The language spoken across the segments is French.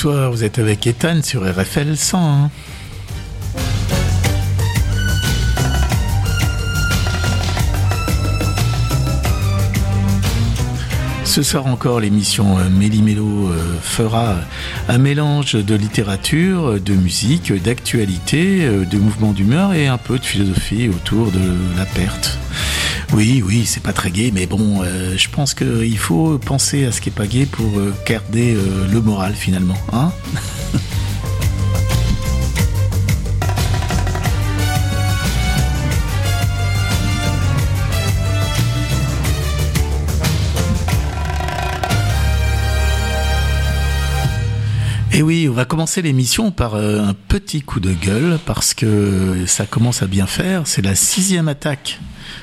Bonsoir, vous êtes avec Ethan sur RFL 100. Ce soir encore, l'émission euh, Méli-Mélo euh, fera un mélange de littérature, de musique, d'actualité, euh, de mouvement d'humeur et un peu de philosophie autour de la perte. Oui, oui, c'est pas très gai, mais bon, je pense qu'il faut penser à ce qui est pas gai pour garder le moral finalement. Hein Et oui, on va commencer l'émission par euh, un petit coup de gueule parce que ça commence à bien faire. C'est la sixième attaque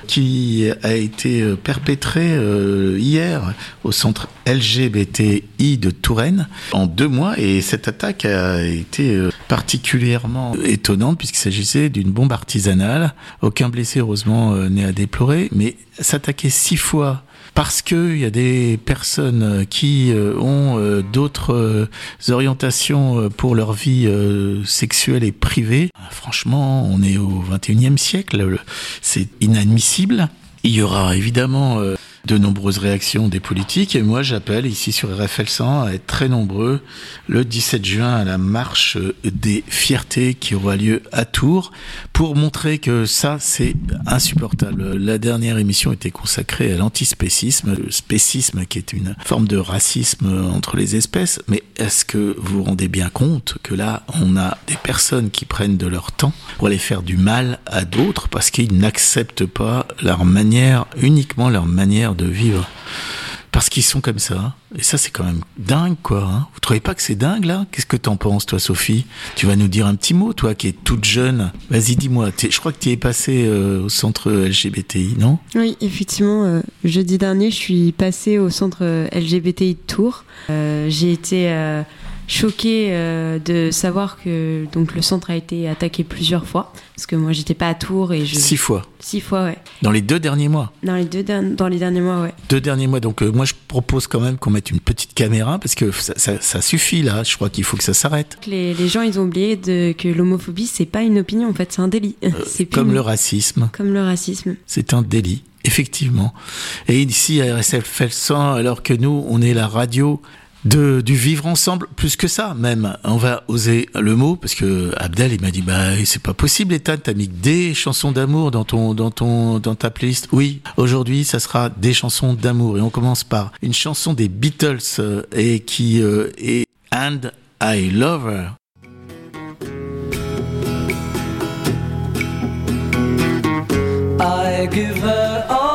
qui a été euh, perpétrée euh, hier au centre LGBTI de Touraine en deux mois et cette attaque a été particulièrement étonnante puisqu'il s'agissait d'une bombe artisanale. Aucun blessé heureusement n'est à déplorer, mais s'attaquer six fois parce qu'il y a des personnes qui euh, ont euh, d'autres euh, orientations pour leur vie sexuelle et privée. Franchement, on est au 21e siècle, c'est inadmissible. Il y aura évidemment de nombreuses réactions des politiques. Et moi, j'appelle ici sur RFL 100 à être très nombreux le 17 juin à la marche des fiertés qui aura lieu à Tours pour montrer que ça, c'est insupportable. La dernière émission était consacrée à l'antispécisme, le spécisme qui est une forme de racisme entre les espèces. Mais est-ce que vous vous rendez bien compte que là, on a des personnes qui prennent de leur temps pour aller faire du mal à d'autres parce qu'ils n'acceptent pas leur manière, uniquement leur manière de vivre. Parce qu'ils sont comme ça. Et ça, c'est quand même dingue, quoi. Hein. Vous trouvez pas que c'est dingue, là? Qu'est-ce que t'en penses, toi, Sophie? Tu vas nous dire un petit mot, toi, qui es toute jeune. Vas-y, dis-moi. Je crois que tu es passée euh, au centre LGBTI, non? Oui, effectivement. Euh, jeudi dernier, je suis passée au centre euh, LGBTI de Tours. J'ai été choquée euh, de savoir que donc le centre a été attaqué plusieurs fois. Parce que moi j'étais pas à Tours et je six fois. Six fois ouais. Dans les deux derniers mois. Dans les deux dans les derniers mois ouais. Deux derniers mois. Donc euh, moi je propose quand même qu'on mette une petite caméra parce que ça, ça, suffit là. Je crois qu'il faut que ça s'arrête. Les, les, gens ils ont oublié de, que l'homophobie c'est pas une opinion en fait. C'est un délit. Euh, c'est comme le racisme. Comme le racisme. C'est un délit effectivement. Et ici à RSF fait le sang alors que nous on est la radio de, du vivre ensemble, plus que ça même. On va oser le mot parce que Abdel il m'a dit bah c'est pas possible Ethan, t'as mis des chansons d'amour dans ton dans ton dans ta playlist. Oui, aujourd'hui ça sera des chansons d'amour et on commence par une chanson des Beatles euh, et qui euh, est And I Love Her. I give her all.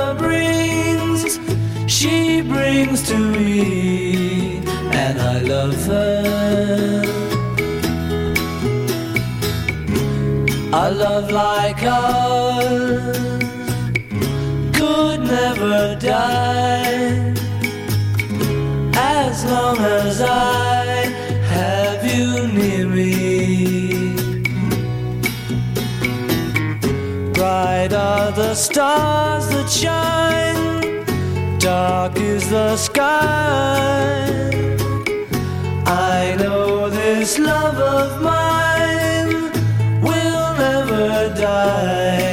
she brings to me, and I love her. A love like ours could never die as long as I have you near me. Bright are the stars that shine, dark is the sky. I know this love of mine will never die,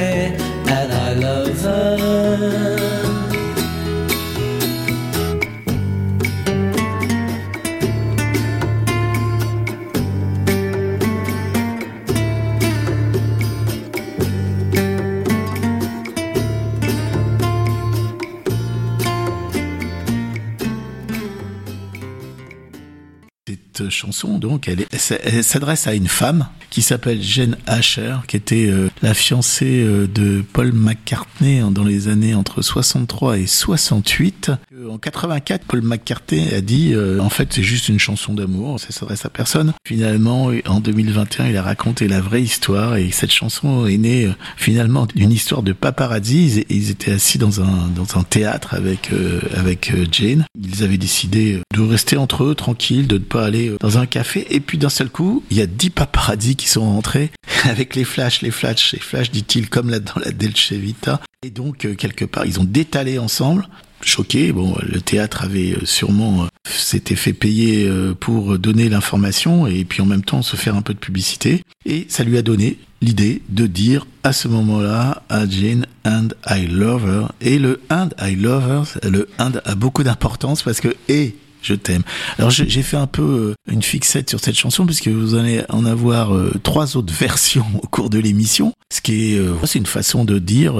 chanson, donc, elle, s'adresse à une femme qui s'appelle Jane Asher, qui était euh, la fiancée euh, de Paul McCartney dans les années entre 63 et 68. En 84, Paul McCartney a dit, euh, en fait, c'est juste une chanson d'amour, ça s'adresse à personne. Finalement, en 2021, il a raconté la vraie histoire et cette chanson est née finalement d'une histoire de paparazzi. Ils, ils, étaient assis dans un dans un théâtre avec avec Jane. Ils avaient décidé de rester entre eux tranquilles, de ne pas aller dans un café. Et puis d'un seul coup, il y a dix paparazzi qui sont rentrés avec les flashs, les flashs, les flashs, dit-il, comme là dans la Dolce Vita. Et donc, euh, quelque part, ils ont détalé ensemble. Choqué, bon, le théâtre avait euh, sûrement euh, s'était fait payer pour donner l'information et puis en même temps se faire un peu de publicité. Et ça lui a donné l'idée de dire à ce moment-là à Jane and I love her. Et le and I love her, le and a beaucoup d'importance parce que et je t'aime. Alors j'ai fait un peu euh, une fixette sur cette chanson puisque vous allez en avoir euh, trois autres versions au cours de l'émission. Ce qui est, euh, c'est une façon de dire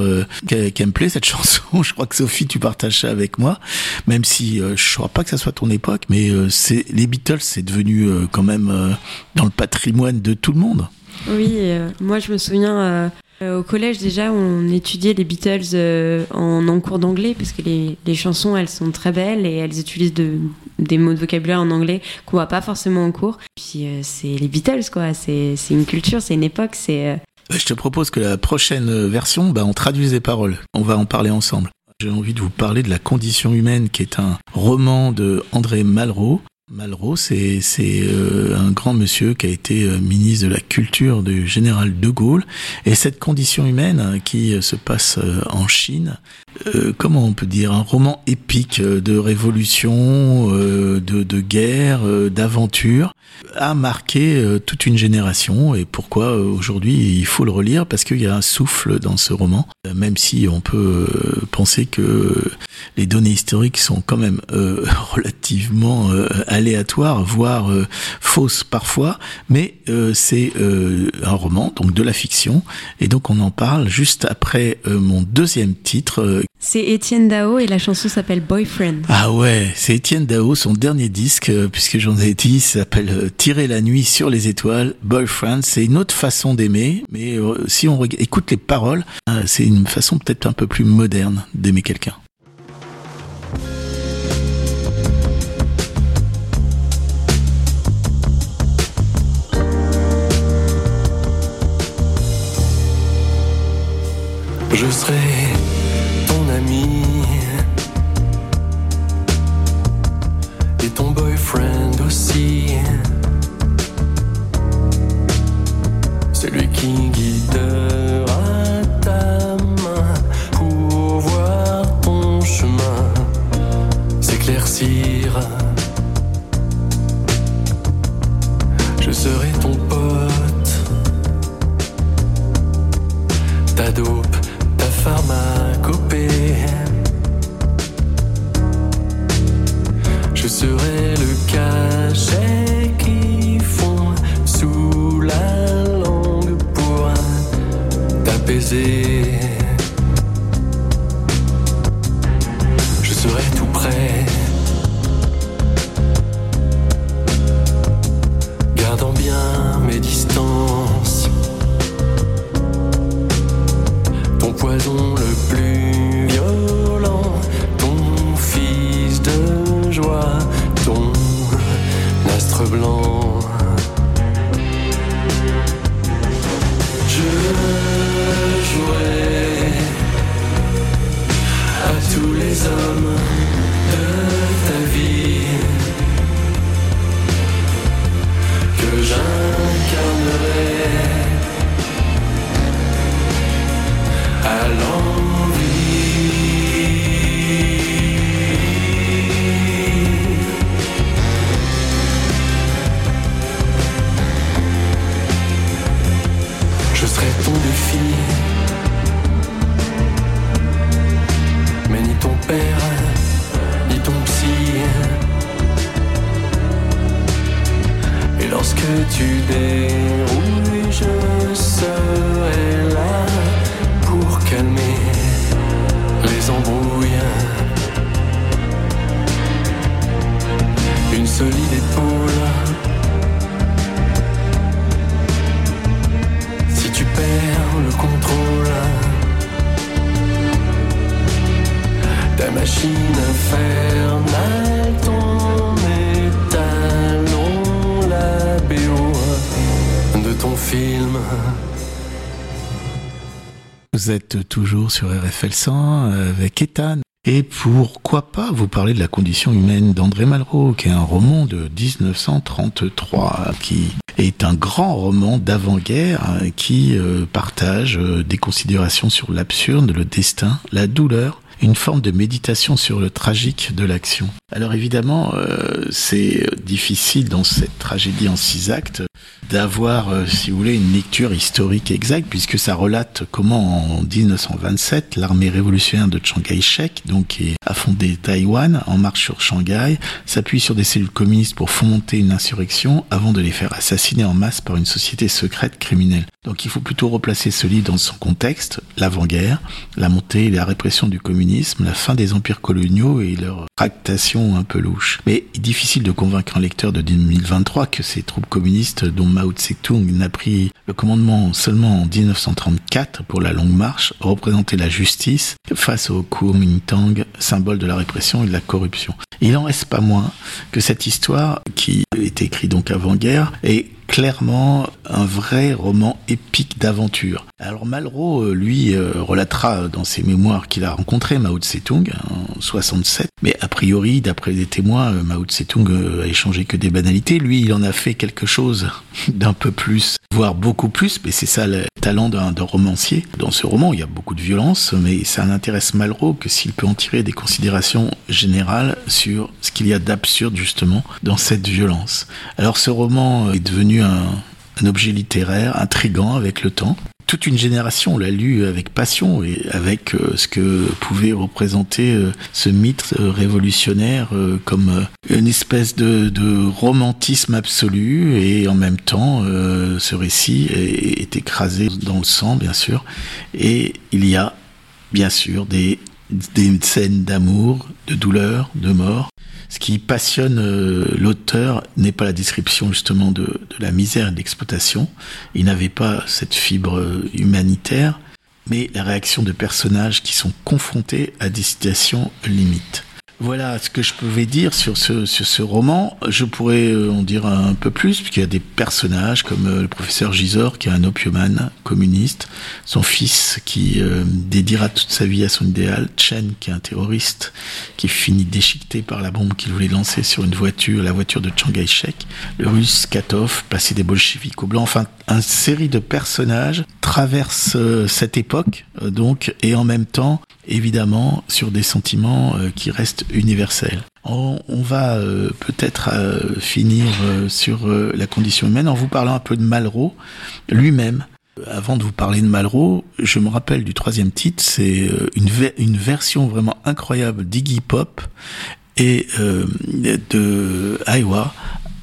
qu'elle me plaît cette chanson. je crois que Sophie, tu partages ça avec moi, même si je crois pas que ça soit ton époque, mais c'est les Beatles, c'est devenu quand même dans le patrimoine de tout le monde. Oui, moi je me souviens euh, au collège déjà, on étudiait les Beatles euh, en, cours d'anglais parce que les, chansons, elles sont très belles et elles utilisent de, des mots de vocabulaire en anglais qu'on voit pas forcément en cours. Puis euh, c'est les Beatles, quoi. C'est une culture, c'est une époque, c'est. Je te propose que la prochaine version, bah, on traduise les paroles. On va en parler ensemble. J'ai envie de vous parler de La condition humaine, qui est un roman de André Malraux, Malraux, c'est euh, un grand monsieur qui a été euh, ministre de la Culture du général de Gaulle. Et cette condition humaine hein, qui euh, se passe en Chine, comment on peut dire, un roman épique de révolution, de, de guerre, d'aventure, a marqué toute une génération. Et pourquoi aujourd'hui il faut le relire Parce qu'il y a un souffle dans ce roman, même si on peut penser que les données historiques sont quand même relativement aléatoire, voire euh, fausse parfois, mais euh, c'est euh, un roman, donc de la fiction, et donc on en parle juste après mon deuxième titre. C'est Étienne Dao et la chanson s'appelle Boyfriend. Ah ouais, c'est Étienne Dao, son dernier disque, puisque j'en ai dit, s'appelle Tirer la nuit sur les étoiles, Boyfriend. C'est une autre façon d'aimer, mais si on écoute les paroles, c'est une façon peut-être un peu plus moderne d'aimer quelqu'un. Je serai ton ami et ton boyfriend aussi. Je serai ton pote, ta dope pharmacopée. Je serai le cachet qui fond sous la langue pour t'apaiser. Vous êtes toujours sur RFL 100 avec Ethan. Et pourquoi pas vous parler de la condition humaine d'André Malraux, qui est un roman de 1933, qui est un grand roman d'avant-guerre qui euh, partage euh, des considérations sur l'absurde, le destin, la douleur, une forme de méditation sur le tragique de l'action. Alors évidemment, euh, c'est difficile dans cette tragédie en six actes d'avoir, euh, si vous voulez, une lecture historique exacte, puisque ça relate comment en 1927, l'armée révolutionnaire de Chiang Kai-shek, donc qui a fondé Taïwan en marche sur Shanghai, s'appuie sur des cellules communistes pour fomenter une insurrection avant de les faire assassiner en masse par une société secrète criminelle. Donc il faut plutôt replacer ce livre dans son contexte, l'avant-guerre, la montée et la répression du communisme, la fin des empires coloniaux et leur tractation un peu louche. Mais difficile de convaincre un lecteur de 2023 que ces troupes communistes dont Mao Tse-tung n'a pris le commandement seulement en 1934 pour la longue marche, représentaient la justice face au Kuomintang, symbole de la répression et de la corruption. Il en reste pas moins que cette histoire, qui est écrite donc avant-guerre, est clairement un vrai roman épique d'aventure. Alors Malraux, euh, lui, euh, relatera dans ses mémoires qu'il a rencontré Mao Tse-tung en 67, mais a priori, d'après des témoins, euh, Mao Tse-tung a échangé que des banalités. Lui, il en a fait quelque chose d'un peu plus, voire beaucoup plus, mais c'est ça le talent d'un romancier. Dans ce roman, il y a beaucoup de violence, mais ça n'intéresse Malraux que s'il peut en tirer des considérations générales sur ce qu'il y a d'absurde justement dans cette violence. Alors ce roman est devenu un, objet littéraire intrigant avec le temps. Toute une génération l'a lu avec passion et avec euh, ce que pouvait représenter euh, ce mythe euh, révolutionnaire comme une espèce de, romantisme absolu et en même temps ce récit est, écrasé dans le sang bien sûr et il y a bien sûr des scènes d'amour, de douleur, de mort ce qui passionne euh, l'auteur n'est pas la description justement de, la misère et de l'exploitation. Il n'avait pas cette fibre euh, humanitaire, mais la réaction de personnages qui sont confrontés à des situations limites. Voilà ce que je pouvais dire sur ce, sur ce roman. Je pourrais euh, en dire un peu plus, puisqu'il y a des personnages comme euh, le professeur Gisors, qui est un opiumane communiste, son fils qui euh, dédiera toute sa vie à son idéal, Chen, qui est un terroriste, qui finit déchiqueté par la bombe qu'il voulait lancer sur une voiture, la voiture de Chiang Kai-shek, le russe Katov, passé des bolcheviks au blanc, enfin, une série de personnages traverse cette époque, donc, et en même temps, évidemment sur des sentiments euh, qui restent universels. On, va euh, peut-être euh, finir sur la condition humaine en vous parlant un peu de Malraux lui-même. Avant de vous parler de Malraux, je me rappelle du troisième titre, c'est une, version vraiment incroyable d'Iggy Pop et de Iowa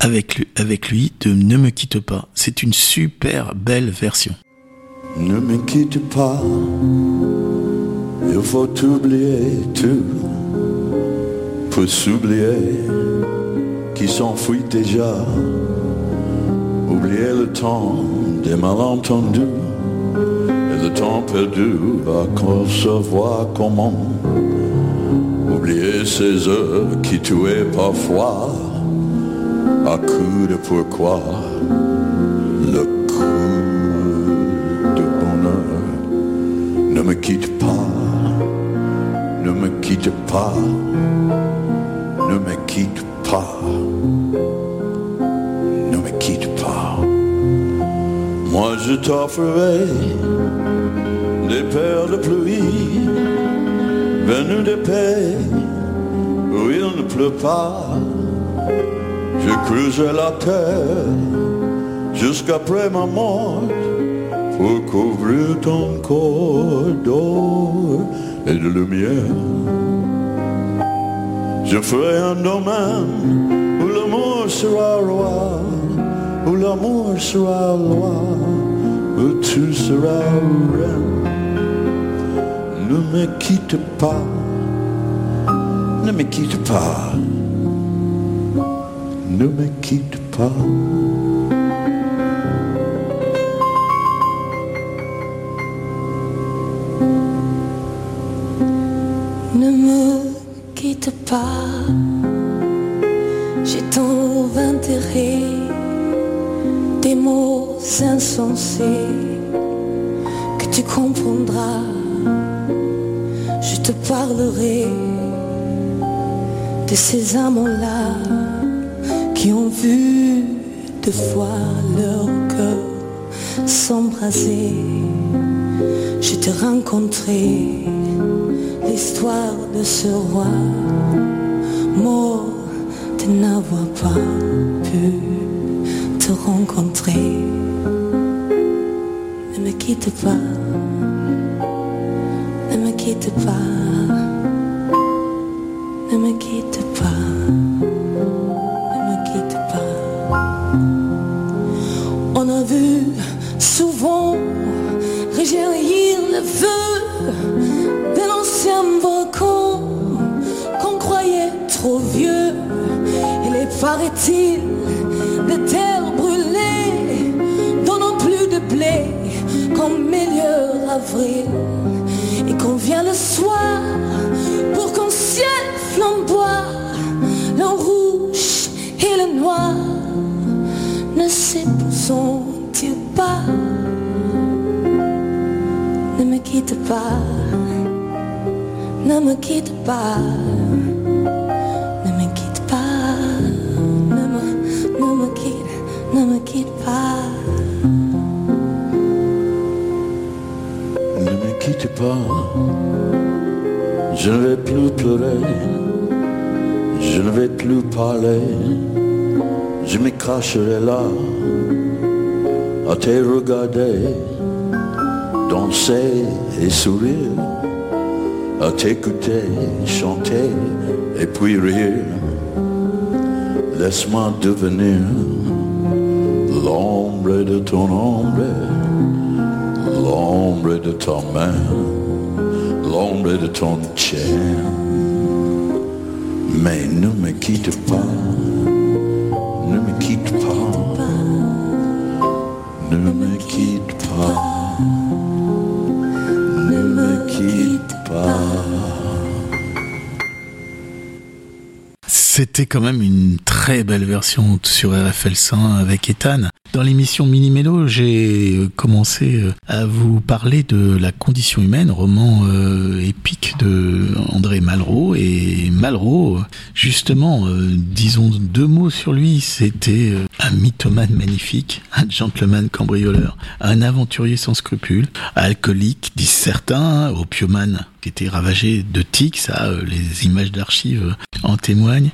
avec lui, avec lui de Ne me quitte pas. C'est une super belle version. Ne me quitte pas faut oublier tout pour s'oublier qui s'enfuit déjà. Oublier le temps des malentendus et le temps perdu à concevoir comment. Oublier ces heures qui tuaient parfois à coup de pourquoi. Le coup de bonheur ne me quitte pas me quitte pas, ne me quitte pas, ne me quitte pas. Moi je t'offrirai des paires de pluie venues de paix où il ne pleut pas. Je cruiserai la terre jusqu'après ma mort pour couvrir ton corps d'or et de lumière. Je ferai un domaine où l'amour sera roi, où l'amour sera loi, où tu seras reine. Ne me quitte pas, ne me quitte pas, ne me quitte pas. De ces amants-là qui ont vu deux fois leur cœur s'embraser. Je te rencontrerai l'histoire de ce roi mort de n'avoir pas pu te rencontrer. Ne me quitte pas, ne me quitte pas, ne me quitte pas, ne me quitte pas. On a vu souvent réjaillir le feu de l'ancien volcan qu'on croyait trop vieux. Il est, paraît-il, de terre brûlée, donnant plus de blé qu'en milieu avril. Et qu'on vient le soir quitte pas, ne me quitte pas, ne me quitte pas, ne me, ne me quitte, ne me quitte pas. Ne me quitte pas, je ne vais plus pleurer, je ne vais plus parler, je me cracherai là à te regarder, et sourire, à t'écouter, chanter et puis rire. Laisse-moi devenir l'ombre de ton ombre l'ombre de ta main, l'ombre de ton chien. Mais ne me quitte pas, ne me quitte pas, C'était quand même une très belle version sur RFL 100 avec Ethan. Dans l'émission Mini Mélo, j'ai euh, commencé euh, à vous parler de La condition humaine, roman euh, épique de André Malraux. Et Malraux, justement, disons deux mots sur lui, c'était un mythomane magnifique, un gentleman cambrioleur, un aventurier sans scrupules, alcoolique, disent certains, opiomane était ravagé de tics, ça, euh, les images d'archives en témoignent.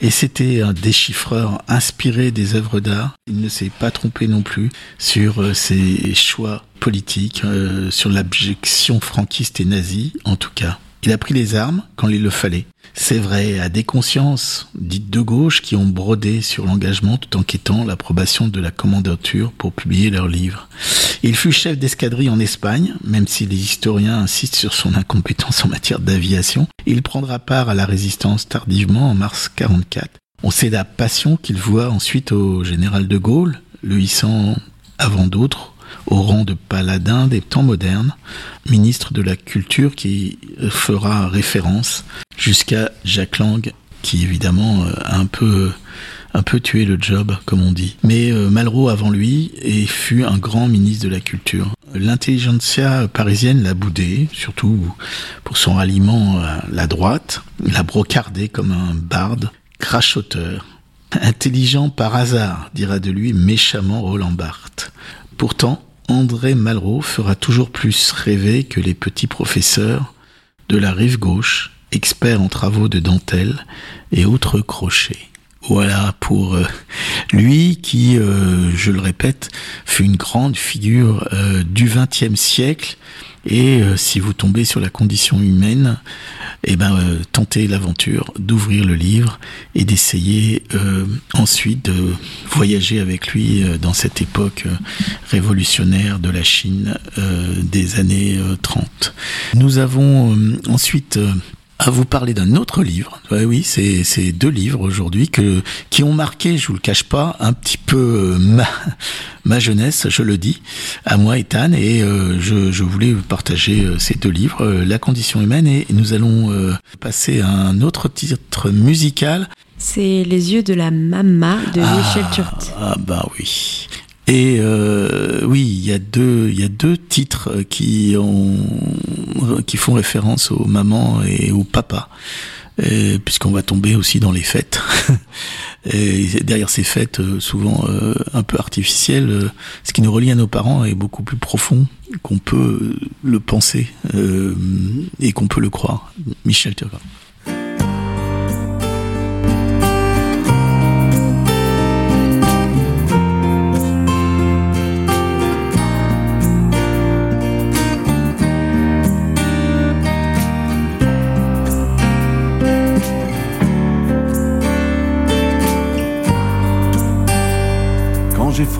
Et c'était un déchiffreur inspiré des œuvres d'art. Il ne s'est pas trompé non plus sur euh, ses choix politiques, euh, sur l'abjection franquiste et nazie, en tout cas. Il a pris les armes quand il le fallait. C'est vrai, à des consciences dites de gauche qui ont brodé sur l'engagement tout en quêtant l'approbation de la commandature pour publier leurs livres. Il fut chef d'escadrille en Espagne, même si les historiens insistent sur son incompétence en matière d'aviation. Il prendra part à la résistance tardivement en mars 44. On sait la passion qu'il voit ensuite au général de Gaulle, le hissant avant d'autres au rang de paladin des temps modernes, ministre de la Culture qui fera référence jusqu'à Jacques Lang, qui évidemment euh, a un peu un peu tué le job, comme on dit. Mais euh, Malraux avant lui et fut un grand ministre de la Culture. L'intelligentsia parisienne l'a boudé, surtout pour son ralliement à la droite. L'a brocardé comme un barde, crachoteur. Intelligent par hasard, dira de lui méchamment Roland Barthes. Pourtant, André Malraux fera toujours plus rêver que les petits professeurs de la rive gauche, experts en travaux de dentelle et autres crochets. Voilà pour euh, lui qui, euh, je le répète, fut une grande figure euh, du XXe siècle. Et euh, si vous tombez sur la condition humaine, eh ben, euh, tentez l'aventure d'ouvrir le livre et d'essayer euh, ensuite de voyager avec lui euh, dans cette époque euh, révolutionnaire de la Chine euh, des années euh, 30. Nous avons ensuite à vous parler d'un autre livre. Ouais, oui, c'est deux livres aujourd'hui que qui ont marqué, je vous le cache pas, un petit peu euh, ma ma jeunesse, je le dis, à moi Ethan, et euh, je, je voulais partager euh, ces deux livres, euh, La condition humaine, et nous allons passer à un autre titre musical. C'est Les yeux de la Mama de Michel Turti. Ah bah oui. Et euh, oui, il y a deux, il y a deux titres qui ont, qui font référence aux mamans et aux papas, puisqu'on va tomber aussi dans les fêtes. et derrière ces fêtes, euh, souvent euh, un peu artificielles, euh, ce qui nous relie à nos parents est beaucoup plus profond qu'on peut le penser et qu'on peut le croire. Michel Turgot.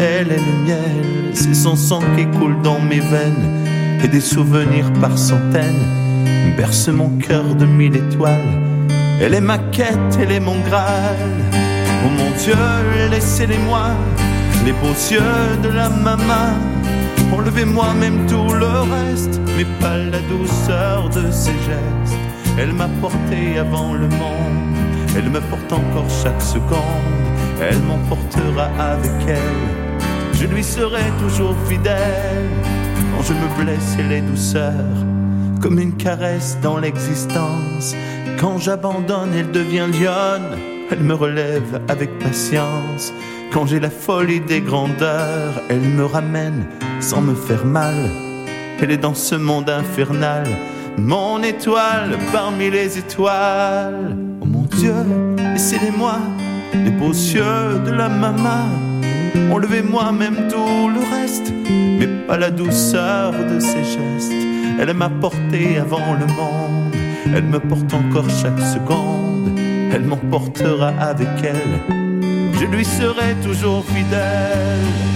elle est le miel, c'est son sang qui coule dans mes veines, et des souvenirs par centaines bercent mon cœur de mille étoiles. Elle est ma quête, elle est mon Graal. Oh mon Dieu, laissez-les-moi, les beaux yeux de la maman. Enlevez-moi même tout le reste, mais pas la douceur de ses gestes. Elle m'a porté avant le monde, elle me porte encore chaque seconde. Elle m'emportera avec elle lui serai toujours fidèle. Quand je me blesse, elle est douceur, comme une caresse dans l'existence. Quand j'abandonne, elle devient lionne, elle me relève avec patience. Quand j'ai la folie des grandeurs, elle me ramène sans me faire mal. Elle est dans ce monde infernal, mon étoile parmi les étoiles. Oh mon Dieu, laissez-les-moi, les beaux yeux de la maman Enlevez-moi même tout le reste, mais pas la douceur de ses gestes. Elle m'a porté avant le monde, elle me porte encore chaque seconde. Elle m'emportera avec elle, je lui serai toujours fidèle.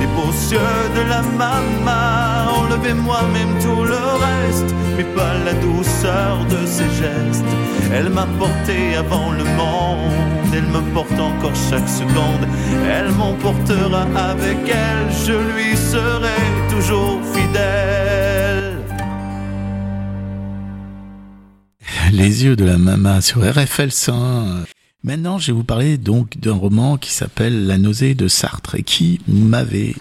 les beaux yeux de la maman. Enlevez-moi même tout le reste, mais pas la douceur de ses gestes. Elle m'a porté avant le monde, elle me porte encore chaque seconde. Elle m'emportera avec elle, je lui serai toujours fidèle. Les yeux de la maman sur RFL 100. Maintenant, je vais vous parler donc d'un roman qui s'appelle La nausée de Sartre et qui m'avait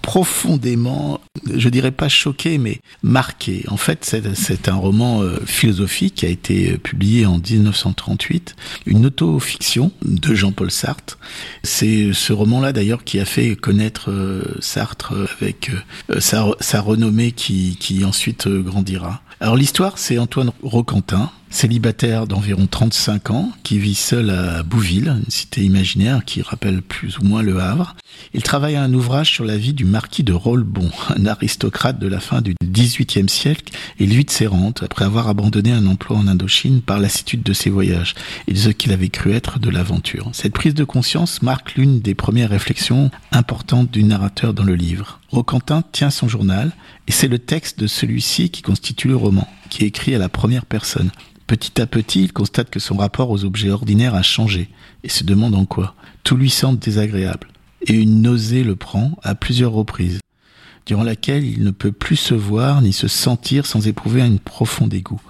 profondément, je dirais pas choqué, mais marqué. En fait, c'est un roman euh, philosophique qui a été euh, publié en 1938, une auto-fiction de Jean-Paul Sartre. C'est ce roman-là d'ailleurs qui a fait connaître euh, Sartre avec sa, sa renommée qui, qui ensuite grandira. Alors l'histoire, c'est Antoine Roquentin, célibataire d'environ 35 ans, qui vit seul à Bouville, une cité imaginaire qui rappelle plus ou moins le Havre. Il travaille à un ouvrage sur la vie du marquis de Rollebon, un aristocrate de la fin du XVIIIe siècle et lui de ses rentes, après avoir abandonné un emploi en Indochine par lassitude de ses voyages et de ce qu'il avait cru être de l'aventure. Cette prise de conscience marque l'une des premières réflexions importantes du narrateur dans le livre. Roquentin tient son journal et c'est le texte de celui-ci qui constitue le roman, qui est écrit à la première personne. Petit à petit, il constate que son rapport aux objets ordinaires a changé et se demande en quoi. Tout lui semble désagréable et une nausée le prend à plusieurs reprises, durant laquelle il ne peut plus se voir ni se sentir sans éprouver un profond dégoût.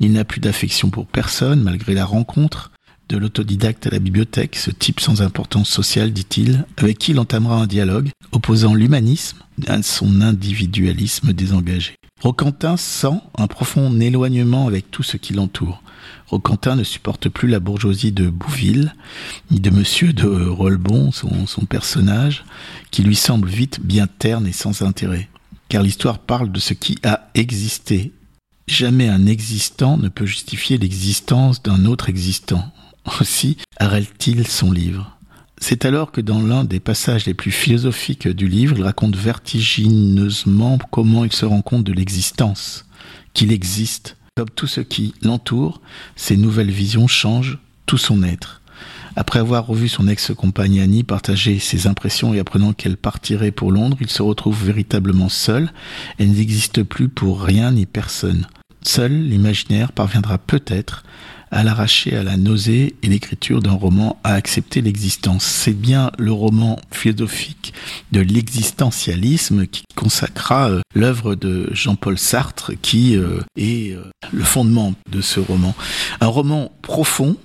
Il n'a plus d'affection pour personne malgré la rencontre de l'autodidacte à la bibliothèque, ce type sans importance sociale, dit-il, avec qui il entamera un dialogue, opposant l'humanisme à son individualisme désengagé. Roquentin sent un profond éloignement avec tout ce qui l'entoure. Roquentin ne supporte plus la bourgeoisie de Bouville, ni de Monsieur de Rolbon, son, son personnage, qui lui semble vite bien terne et sans intérêt. Car l'histoire parle de ce qui a existé. Jamais un existant ne peut justifier l'existence d'un autre existant. Aussi arrête-t-il son livre. C'est alors que dans l'un des passages les plus philosophiques du livre, il raconte vertigineusement comment il se rend compte de l'existence, qu'il existe. Comme tout ce qui l'entoure, ses nouvelles visions changent tout son être. Après avoir revu son ex-compagne Annie partager ses impressions et apprenant qu'elle partirait pour Londres, il se retrouve véritablement seul et n'existe plus pour rien ni personne. Seul l'imaginaire parviendra peut-être à l'arracher à la nausée et l'écriture d'un roman à accepter l'existence. C'est bien le roman philosophique de l'existentialisme qui consacra euh, l'œuvre de Jean-Paul Sartre qui euh, est euh, le fondement de ce roman. Un roman profond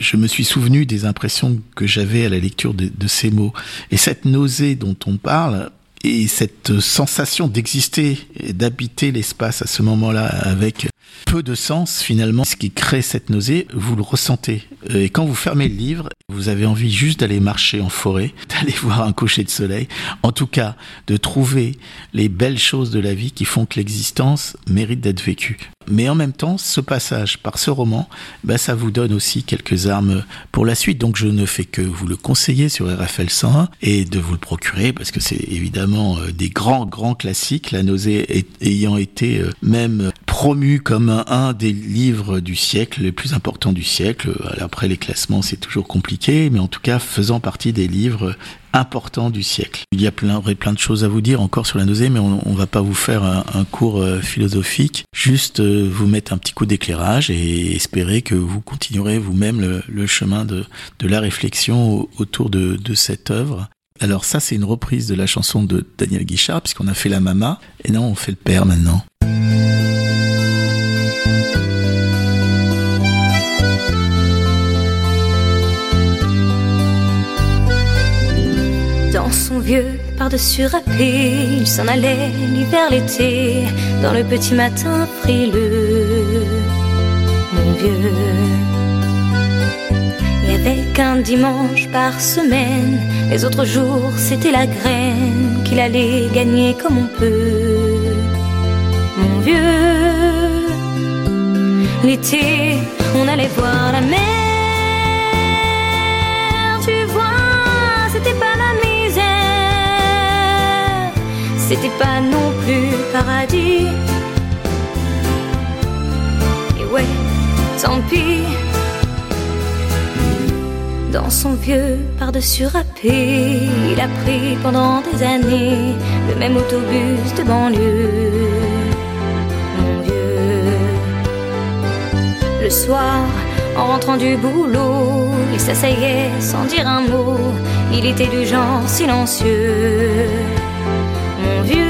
je me suis souvenu des impressions que j'avais à la lecture de, de, ces mots. Et cette nausée dont on parle, et cette sensation d'exister d'habiter l'espace à ce moment-là avec peu de sens finalement, ce qui crée cette nausée, vous le ressentez. Et quand vous fermez le livre, vous avez envie juste d'aller marcher en forêt, d'aller voir un coucher de soleil, en tout cas de trouver les belles choses de la vie qui font que l'existence mérite d'être vécue. Mais en même temps, ce passage par ce roman, bah, ça vous donne aussi quelques armes pour la suite. Donc je ne fais que vous le conseiller sur RFL 101 et de vous le procurer parce que c'est évidemment euh, des grands, grands classiques. La nausée ayant été euh, même promu comme un, des livres du siècle, les plus importants du siècle. Après les classements, c'est toujours compliqué, mais en tout cas faisant partie des livres important du siècle. Il y a plein, plein de choses à vous dire encore sur la nausée, mais on, on va pas vous faire un, cours euh, philosophique. Juste euh, vous mettre un petit coup d'éclairage et espérer que vous continuerez vous-même le, chemin de, la réflexion autour de cette œuvre. Alors ça, c'est une reprise de la chanson de Daniel Guichard, puisqu'on a fait la mama, et non, on fait le père maintenant. son vieux par-dessus râpé, il s'en allait l'hiver, l'été, dans le petit matin frileux. Mon vieux, il y avait qu'un dimanche par semaine, les autres jours c'était la graine qu'il allait gagner comme on peut. Mon vieux, l'été, on allait voir la mer. C'était pas non plus paradis. Et ouais, tant pis. Dans son vieux par-dessus râpé, il a pris pendant des années le même autobus de banlieue. Mon vieux, le soir, en rentrant du boulot, il s'asseyait sans dire un mot. Il était du genre silencieux mon vieux.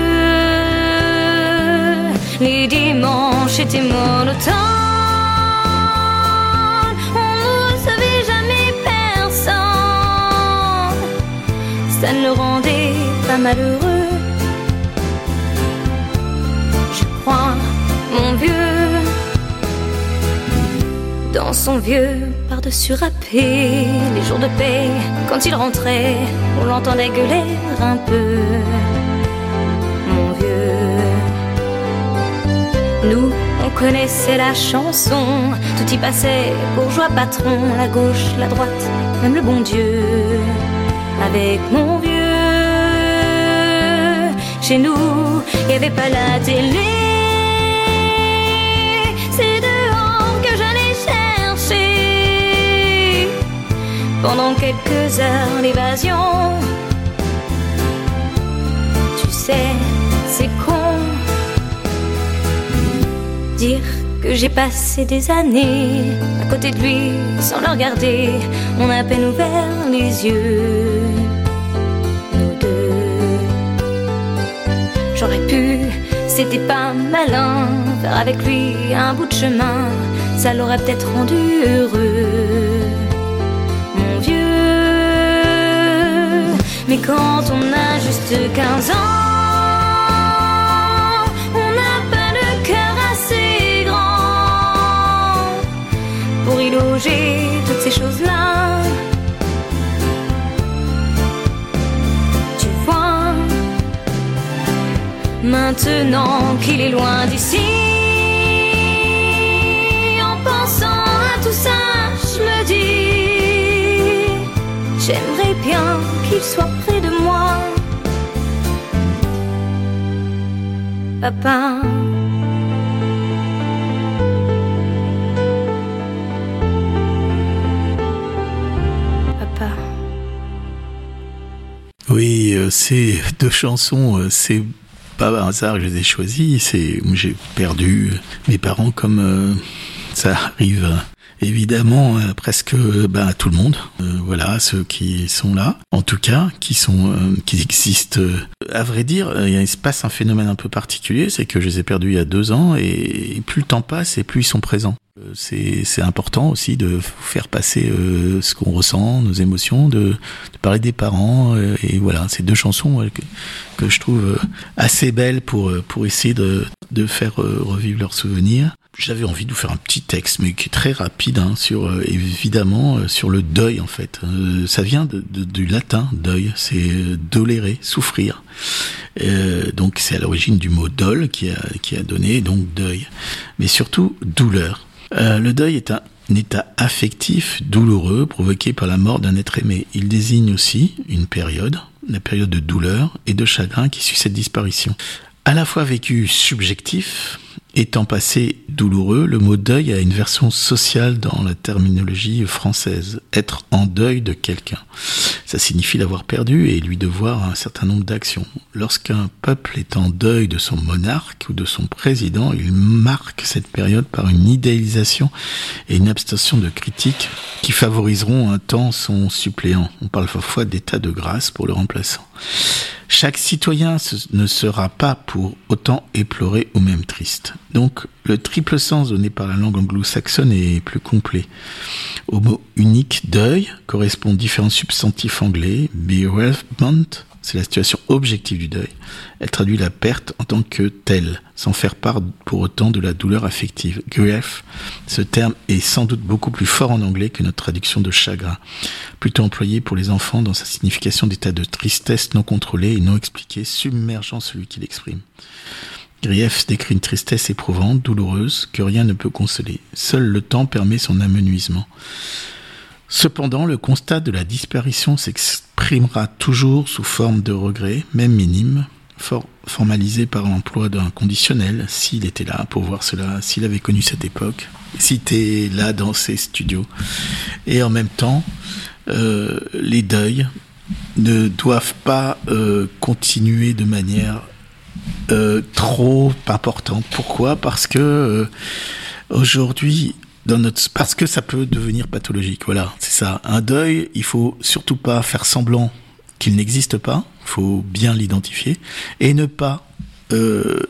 Les dimanches étaient monotones. Ça ne le rendait pas malheureux. Je crois, mon vieux. Dans son vieux par-dessus râpé, les jours de paix, quand il rentrait, on l'entendait gueuler un peu. Nous, on connaissait la chanson, tout y passait, bourgeois patron, la gauche, la droite, même le bon Dieu. Avec mon vieux, chez nous, il n'y avait pas la télé. C'est dehors que j'allais chercher. Pendant quelques heures, l'évasion. Tu sais, c'est con dire que j'ai passé des années à côté de lui sans le regarder. On a à peine ouvert les yeux, c'était pas malin, faire avec lui un bout de chemin, ça l'aurait peut-être rendu heureux. Mon vieux, mais quand on a juste 15 ans, on n'a pas le cœur assez grand pour y loger toutes ces choses-là maintenant qu'il est loin d'ici, en pensant à tout ça, je me dis, j'aimerais bien qu'il soit près de moi. Papa. Oui, euh, ces deux chansons, euh, c'est pas un hasard que je les ai choisies. C'est j'ai perdu mes parents comme euh, ça arrive évidemment euh, presque ben, à tout le monde. Euh, voilà, ceux qui sont là, en tout cas, qui sont euh, qui existent. euh. À vrai dire, euh, il se passe un phénomène un peu particulier, c'est que je les ai perdus il y a deux ans et plus le temps passe et plus ils sont présents. Euh, C'est important aussi de faire passer euh, ce qu'on ressent, nos émotions, de, de parler des parents. euh, et voilà, ces deux chansons ouais, que, que je trouve euh, assez belles pour, euh, pour essayer de, de faire euh, revivre leurs souvenirs. J'avais envie de vous faire un petit texte, mais qui est très rapide, hein, sur euh, évidemment euh, sur le deuil en fait. Euh, ça vient de, de- du latin deuil, c'est euh, dolere, souffrir. Euh, donc c'est à l'origine du mot dol qui a, qui a donné donc deuil, mais surtout douleur. Euh, le deuil est un état affectif douloureux provoqué par la mort d'un être aimé. Il désigne aussi une période, la période de douleur et de chagrin qui suit cette disparition. À la fois vécu subjectif, étant passé douloureux, le mot deuil a une version sociale dans la terminologie française. Être en deuil de quelqu'un. Ça signifie l'avoir perdu et lui devoir un certain nombre d'actions. Lorsqu'un peuple est en deuil de son monarque ou de son président, il marque cette période par une idéalisation et une abstention de critiques qui favoriseront un temps son suppléant. On parle parfois d'état de grâce pour le remplaçant. Chaque citoyen ne sera pas pour autant éploré ou même triste. Donc, le triple sens donné par la langue anglo-saxonne est plus complet. Au mot unique deuil correspondent différents substantifs anglais. Bereavement, c'est la situation objective du deuil. Elle traduit la perte en tant que telle, sans faire part pour autant de la douleur affective. Grief, ce terme est sans doute beaucoup plus fort en anglais que notre traduction de chagrin, plutôt employé pour les enfants dans sa signification d'état de tristesse non contrôlée et non expliquée, submergeant celui qui l'exprime. Grief décrit une tristesse éprouvante, douloureuse, que rien ne peut consoler. Seul le temps permet son amenuisement. Cependant, le constat de la disparition s'exprimera toujours sous forme de regret, même minime, for- formalisé par l'emploi d'un conditionnel, s'il était là pour voir cela, s'il avait connu cette époque, s'il était là dans ses studios. Et en même temps, euh, les deuils ne doivent pas euh, continuer de manière euh, trop importante. Pourquoi? Parce que euh, aujourd'hui, dans notre, parce que ça peut devenir pathologique. Voilà, c'est ça. Un deuil, il faut surtout pas faire semblant qu'il n'existe pas. Il faut bien l'identifier et ne pas euh,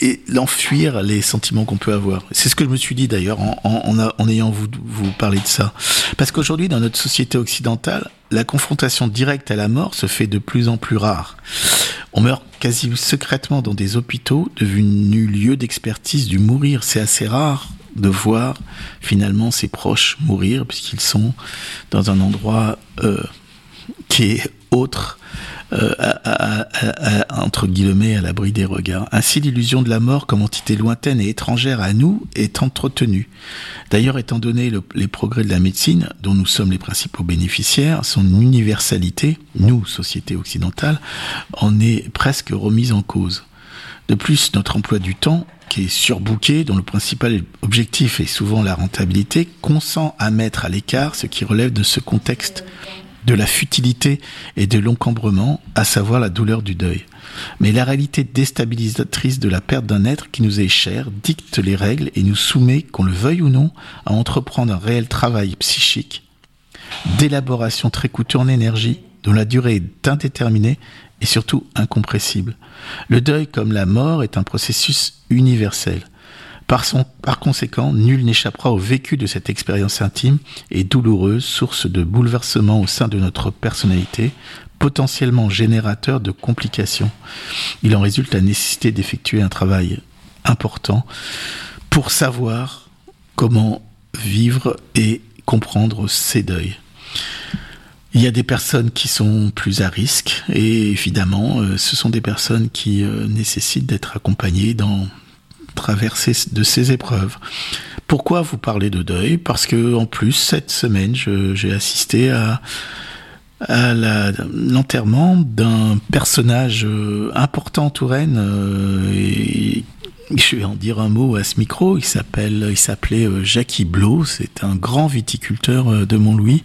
et l'enfuir les sentiments qu'on peut avoir. C'est ce que je me suis dit d'ailleurs en, ayant vous, vous parlé de ça. Parce qu'aujourd'hui, dans notre société occidentale, la confrontation directe à la mort se fait de plus en plus rare. On meurt quasi secrètement dans des hôpitaux devenus lieux d'expertise du mourir. C'est assez rare de voir finalement ses proches mourir puisqu'ils sont dans un endroit euh, qui est autre, euh, entre guillemets, à l'abri des regards. Ainsi, l'illusion de la mort comme entité lointaine et étrangère à nous est entretenue. D'ailleurs, étant donné le- les progrès de la médecine, dont nous sommes les principaux bénéficiaires, son universalité, nous, société occidentale, en est presque remise en cause. De plus, notre emploi du temps, qui est surbooké, dont le principal objectif est souvent la rentabilité, consent à mettre à l'écart ce qui relève de ce contexte de la futilité et de l'encombrement, à savoir la douleur du deuil. Mais la réalité déstabilisatrice de la perte d'un être qui nous est cher dicte les règles et nous soumet, qu'on le veuille ou non, à entreprendre un réel travail psychique d'élaboration très coûteux en énergie, dont la durée est indéterminée et surtout incompressible. Le deuil, comme la mort, est un processus universel. Par, conséquent, nul n'échappera au vécu de cette expérience intime et douloureuse, source de bouleversement au sein de notre personnalité, potentiellement générateur de complications. Il en résulte la nécessité d'effectuer un travail important pour savoir comment vivre et comprendre ces deuils. Il y a des personnes qui sont plus à risque et évidemment, euh, ce sont des personnes qui euh, nécessitent d'être accompagnées dans traverser de ces épreuves. Pourquoi vous parlez de deuil? Parce que en plus cette semaine, j'ai assisté à l'enterrement d'un personnage euh, important Touraine et je vais en dire un mot à ce micro. Il s'appelle, il s'appelait euh, Jackie Blot. C'est un grand viticulteur euh, de Montlouis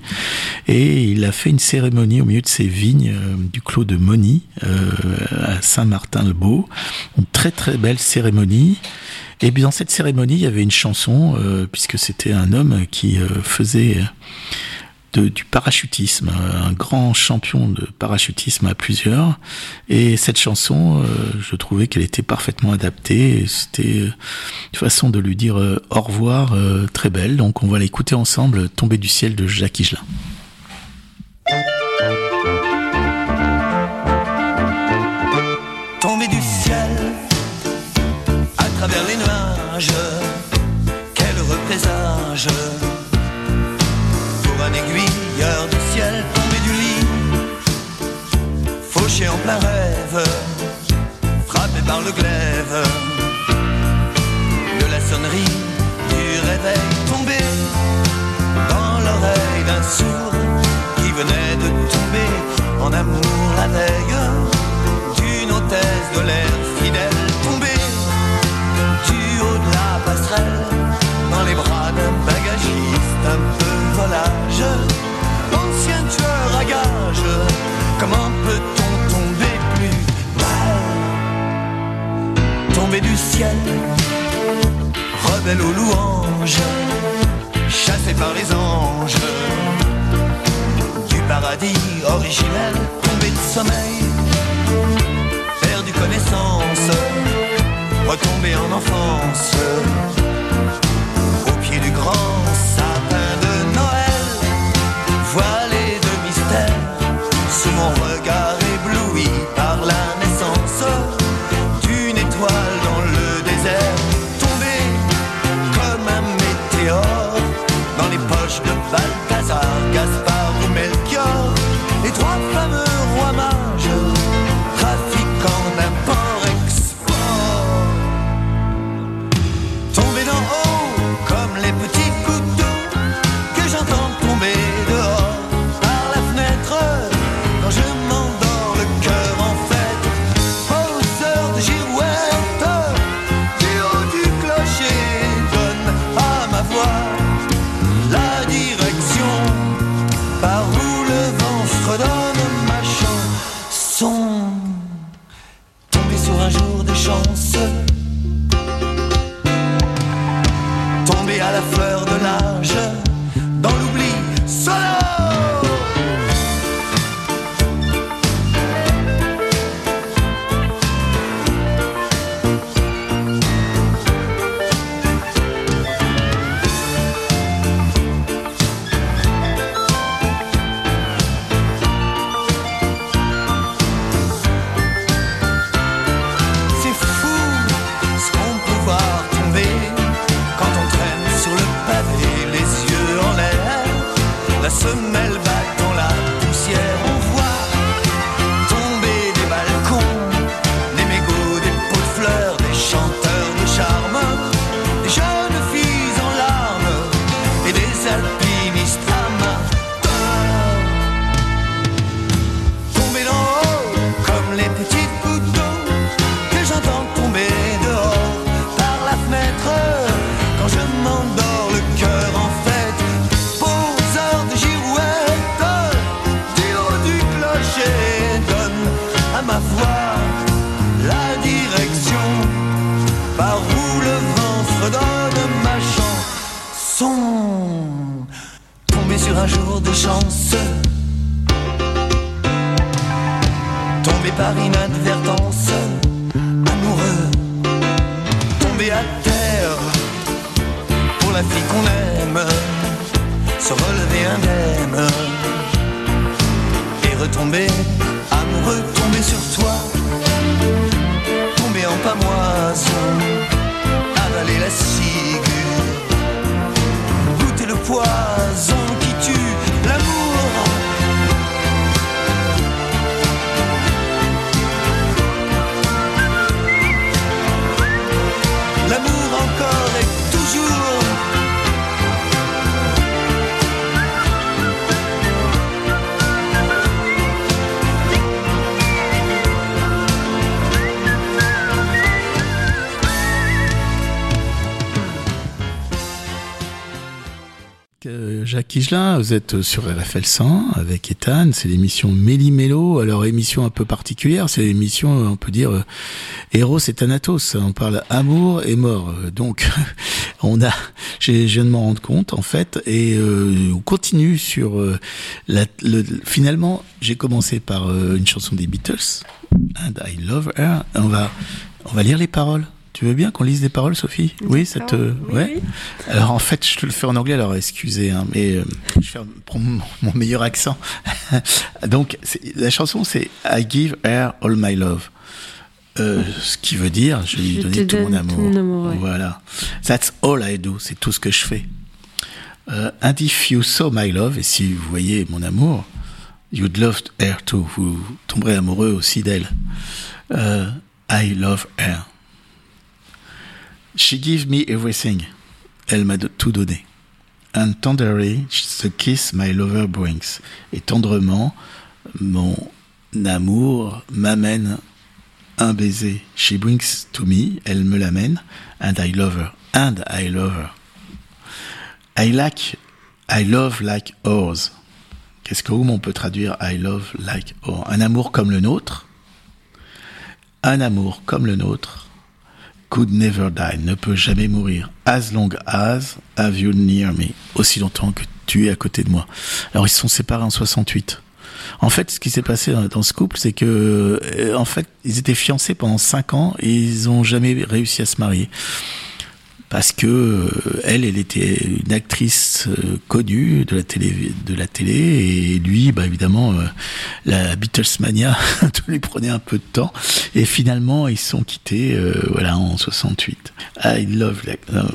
et il a fait une cérémonie au milieu de ses vignes euh, du clos de Moni à Saint-Martin-le-Beau. Une très très belle cérémonie. Et bien dans cette cérémonie, il y avait une chanson puisque c'était un homme qui faisait du parachutisme, euh, un grand champion de parachutisme à plusieurs. Et cette chanson, euh, je trouvais qu'elle était parfaitement adaptée. C'était une façon de lui dire euh, au revoir très belle. Donc on va l'écouter ensemble, Tomber du ciel de Jacques Higelin. Plein rêve, frappé par le glaive. De la sonnerie du réveil tombé dans l'oreille d'un sourd qui venait de tomber en amour la veille d'une hôtesse de l'air fidèle tombée du haut de la passerelle dans les bras d'un bagagiste un peu volage, ancien tueur à gage, comment peut-on Du ciel, rebelle aux louanges, chassé par les anges, du paradis originel, tombé de sommeil, perdu connaissance, retomber en enfance. Du grand sapin Higelin, vous êtes sur RFL 100 avec Ethan, c'est l'émission Méli-Mélo, alors émission un peu particulière, c'est l'émission, on peut dire, euh, Héros et Thanatos, on parle amour et mort, Euh, donc on a, je viens de m'en rendre compte en fait, et euh, on continue sur, euh, la, le, finalement, j'ai commencé par euh, une chanson des Beatles, And I Love Her, on va, on va lire les paroles. Tu veux bien qu'on lise les paroles, Sophie Oui, ça te, Oui, ouais. oui. Alors en fait, je te le fais en anglais, alors excusez, hein, mais euh, je prendre mon, mon meilleur accent. Donc la chanson c'est I give her all my love. Euh, ce qui veut dire, je lui donner te tout mon amour. tout mon amour, ouais. Voilà. That's all I do, c'est tout ce que je fais. Euh, and if you saw my love, et si vous voyez mon amour, you'd love her too, vous tomberez amoureux aussi d'elle. Euh, I love her. She gives me everything. Elle m'a tout donné. And tenderly, the kiss my lover brings. Et tendrement, mon amour m'amène un baiser. She brings to me, elle me l'amène. And I love her. And I love her. I like, I love like ours. Qu'est-ce que on peut traduire I love like ours? Un amour comme le nôtre? Un amour comme le nôtre could never die, ne peut jamais mourir. As long as have you near me, aussi longtemps que tu es à côté de moi. Alors ils se sont séparés en 68. En fait, ce qui s'est passé dans- ce couple, c'est que, euh, en fait, ils étaient fiancés pendant 5 ans et ils ont jamais réussi à se marier. Parce que euh, elle, elle était une actrice euh, connue de la télé, de la télé, et lui, bah évidemment, euh, la Beatlesmania lui prenait un peu de temps, et finalement ils sont quittés, euh, voilà, en 68. I love,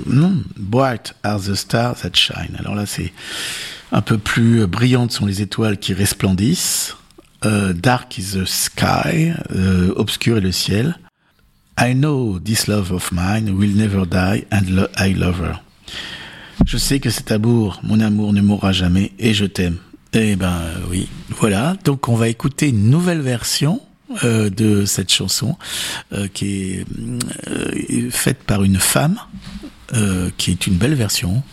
non, bright are the stars that shine. Alors là, c'est un peu plus brillantes sont les étoiles qui resplendissent. Euh, dark is the sky, euh, obscur est le ciel. I know this love of mine will never die and lo- I love her. Je sais que cet amour, mon amour ne mourra jamais et je t'aime. Eh ben oui, voilà. Donc on va écouter une nouvelle version euh, de cette chanson euh, qui est euh, faite par une femme qui est une belle version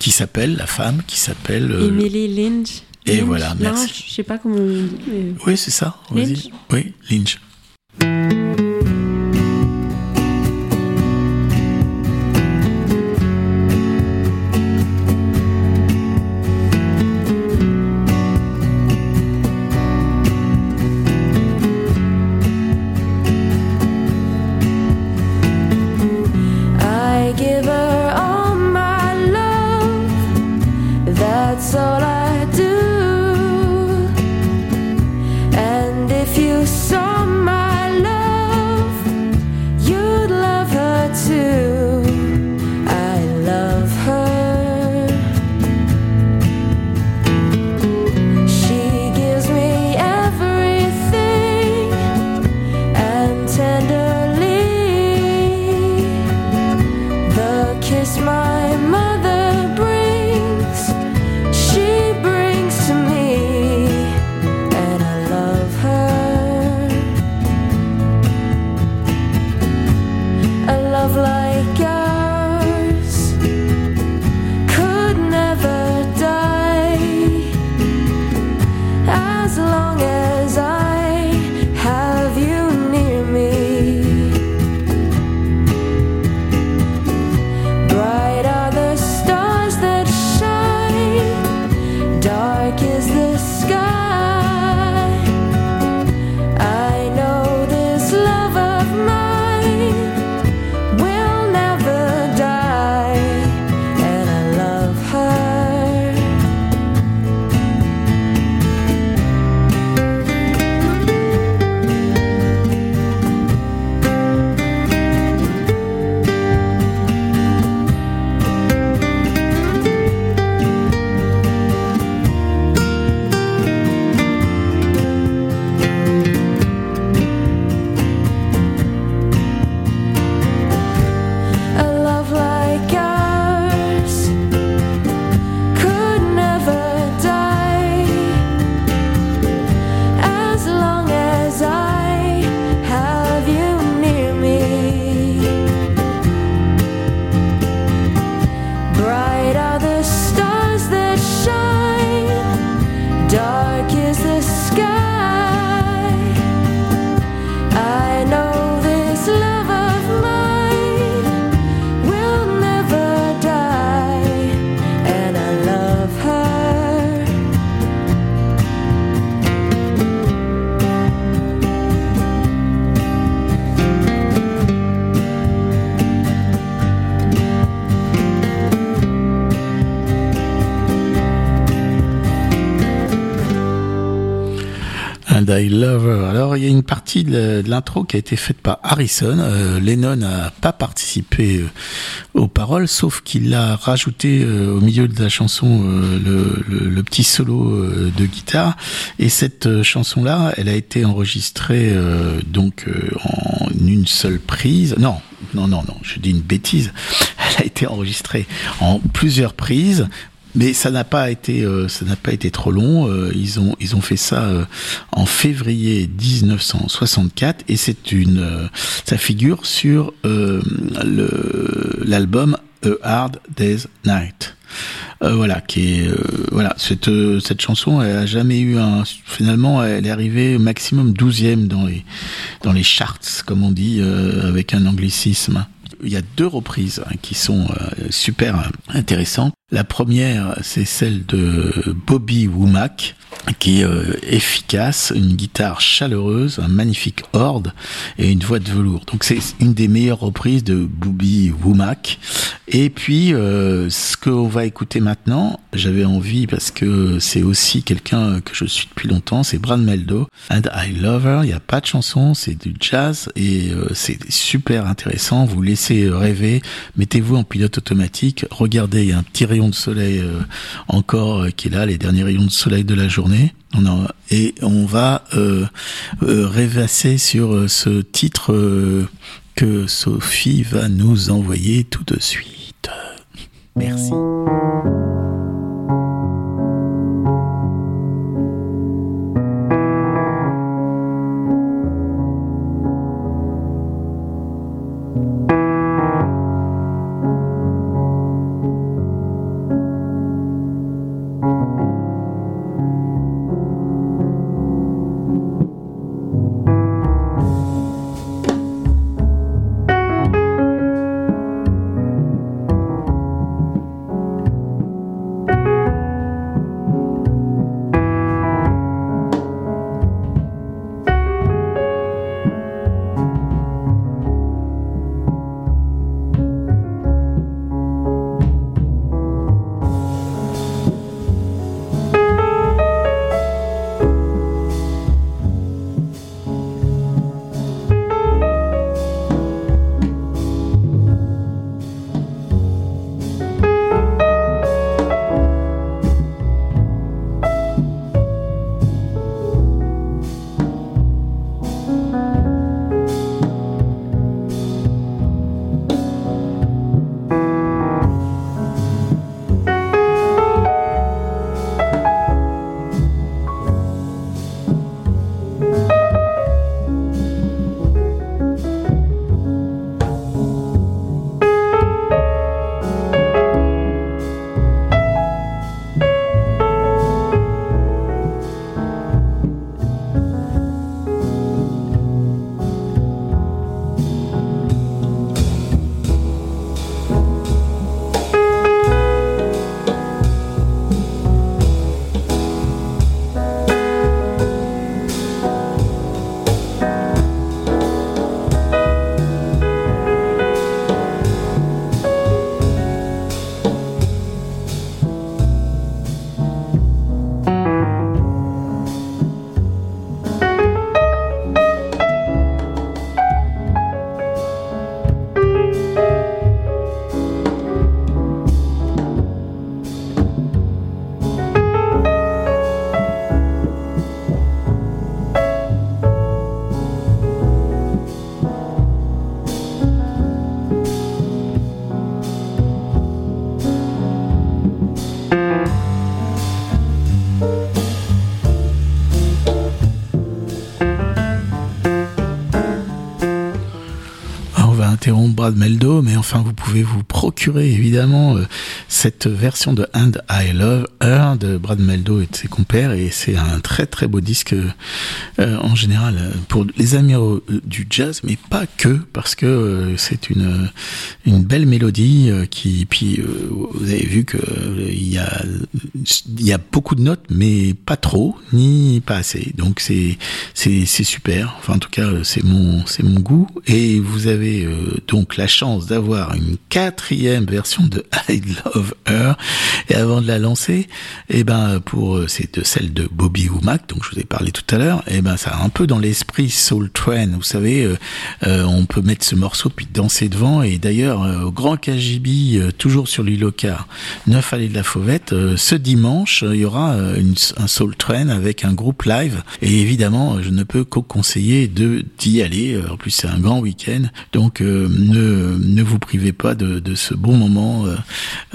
qui s'appelle la femme qui s'appelle Emily Lynch. Et Lynch, voilà, merci. Lynch, je sais pas comment on dit. mais- Oui, c'est ça. Lynch. Oui, Lynch. Alors, il y a une partie de l'intro qui a été faite par Harrison. Euh, Lennon n'a pas participé euh, aux paroles, sauf qu'il a rajouté euh, au milieu de la chanson le, le, le, petit solo de guitare. Et cette chanson-là, elle a été enregistrée donc en une seule prise. Non, non, non, non, je dis une bêtise. Elle a été enregistrée en plusieurs prises mais ça n'a pas été, euh, ça n'a pas été trop long. Euh, ils ont, ils ont fait ça euh, en février 1964 et c'est une, ça figure sur l'album A Hard Day's Night. voilà, qui est voilà cette cette chanson elle a jamais eu un finalement elle est arrivée au maximum 12e dans les dans les charts comme on dit avec un anglicisme. Il y a deux reprises hein, qui sont super intéressantes. La première, c'est celle de Bobby Womack, qui est euh, efficace, une guitare chaleureuse, un magnifique horde et une voix de velours. Donc c'est une des meilleures reprises de Bobby Womack. Et puis euh, ce qu'on va écouter maintenant, j'avais envie parce que c'est aussi quelqu'un que je suis depuis longtemps, c'est Brad Meldo. And I Love Her. Il n'y a pas de chanson, c'est du jazz et euh, c'est super intéressant. Vous laissez rêver, mettez-vous en pilote automatique, regardez, il y a un petit rayon de soleil euh, encore euh, qui est là, les derniers rayons de soleil de la journée. et on va euh, rêvasser sur ce titre que Sophie va nous envoyer tout de suite. Merci. Meldo, mais enfin vous pouvez vous procurer évidemment euh, cette version de And I Love Her de Brad Meldo et de ses compères et c'est un très très beau disque euh, en général pour les amis du jazz, mais pas que parce que euh, c'est une une belle mélodie qui puis vous avez vu que il y a il y a beaucoup de notes mais pas trop ni pas assez. Donc c'est c'est c'est super. Enfin en tout cas c'est mon c'est mon goût. Et vous avez donc la chance d'avoir une quatrième version de I Love Her. Et avant de la lancer, eh ben pour c'est de celle de Bobby Womack, donc je vous ai parlé tout à l'heure. Eh ben ça a un peu dans l'esprit Soul Train. Vous savez, on peut mettre ce morceau puis danser devant. Et d'ailleurs au Grand KGB, toujours sur l'île 9 allée de la Fauvette, ce dimanche il y aura une, un Soul Train avec un groupe live. Et évidemment, je ne peux qu'au conseiller de d'y aller. En plus, c'est un grand week-end, donc euh, ne ne vous privez pas de, de ce bon moment euh,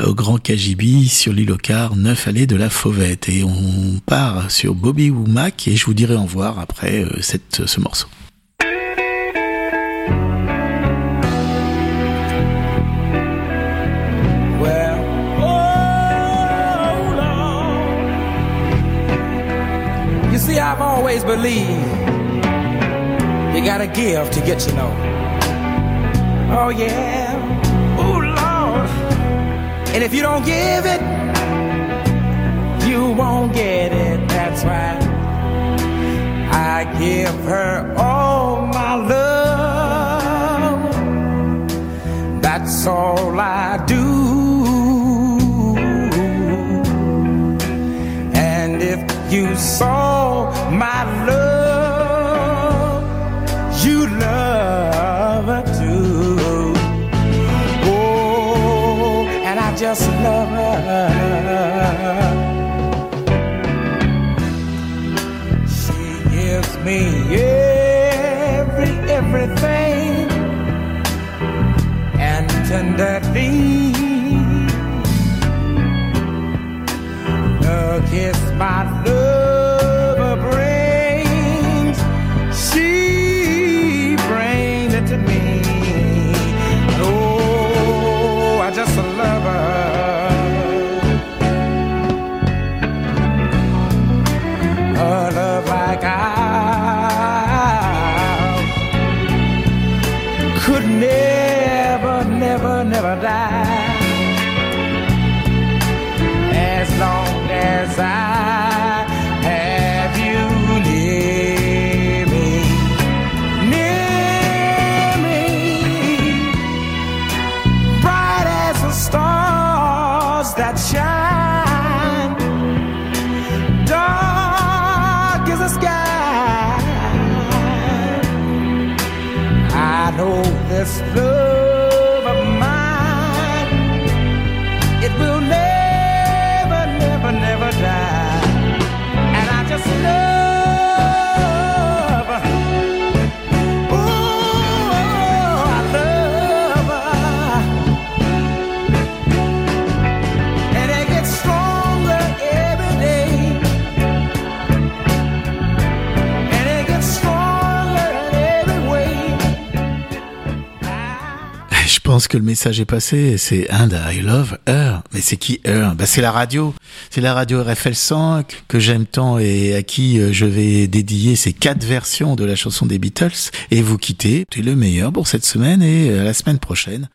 au Grand Kajibi sur l'île Car, 9 allées de la Fauvette. Et on part sur Bobby Womack et je vous dirai au revoir après euh, cette, ce morceau. I've always believed you to get know. Oh yeah, oh. And if you don't give it, you won't get it. That's right. I give her all my love. That's all I do. And if you saw my love, you love just love her. She gives me every everything and tenderly. A kiss my love never, pense que le message est passé, c'est And I Love Her. Mais c'est qui Her? Bah, C'est la radio. C'est la radio RFL 100 que j'aime tant et à qui euh, je vais dédier ces quatre versions de la chanson des Beatles. Et vous quittez. C'est le meilleur pour cette semaine et à la semaine prochaine.